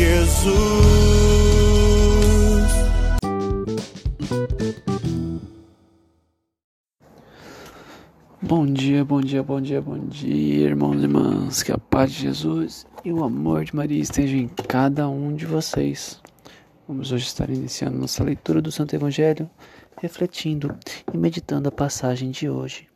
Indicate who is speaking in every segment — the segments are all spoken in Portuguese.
Speaker 1: Jesus.
Speaker 2: Bom dia, bom dia, bom dia, bom dia, irmãos e irmãs. Que a paz de Jesus e o amor de Maria estejam em cada um de vocês. Vamos hoje estar iniciando nossa leitura do Santo Evangelho, refletindo e meditando a passagem de hoje,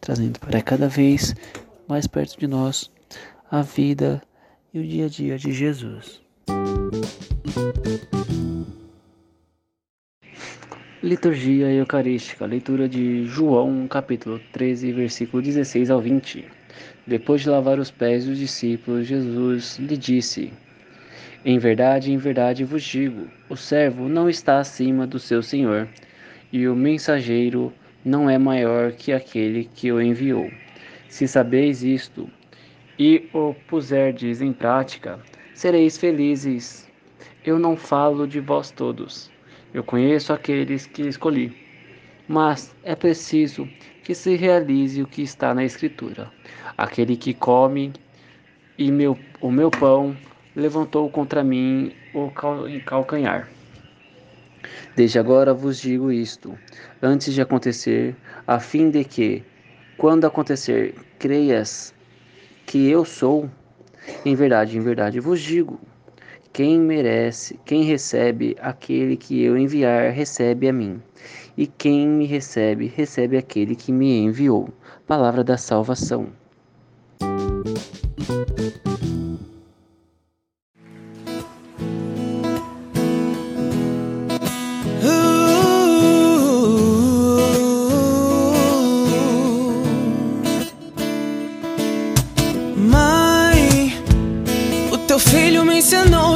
Speaker 2: trazendo para cada vez mais perto de nós a vida e o dia a dia de Jesus. Liturgia Eucarística, leitura de João, capítulo 13, versículo 16 ao 20. Depois de lavar os pés dos discípulos, Jesus lhe disse: Em verdade, em verdade vos digo: o servo não está acima do seu senhor, e o mensageiro não é maior que aquele que o enviou. Se sabeis isto e o puserdes em prática, sereis felizes. Eu não falo de vós todos. Eu conheço aqueles que escolhi. Mas é preciso que se realize o que está na Escritura. Aquele que come e meu, o meu pão levantou contra mim o cal- calcanhar. Desde agora vos digo isto, antes de acontecer, a fim de que, quando acontecer, creias que eu sou. Em verdade, em verdade vos digo: quem merece, quem recebe aquele que eu enviar, recebe a mim. E quem me recebe, recebe aquele que me enviou. Palavra da salvação.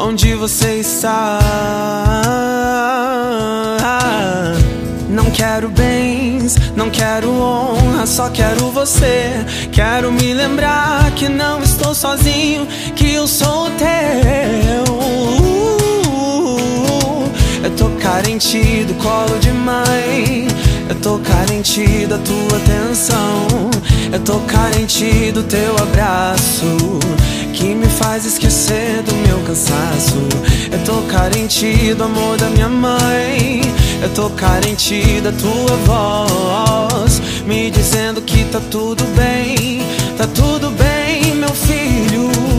Speaker 3: Onde você está? Não quero bens, não quero honra, só quero você. Quero me lembrar que não estou sozinho, que eu sou teu. Eu tô carente do colo de mãe. Eu tô carente da tua atenção. Eu tô carente do teu abraço. Que me faz esquecer cansaço. Eu tô carente do amor da minha mãe. Eu tô carente da tua voz. Me dizendo que tá tudo bem, tá tudo bem, meu filho.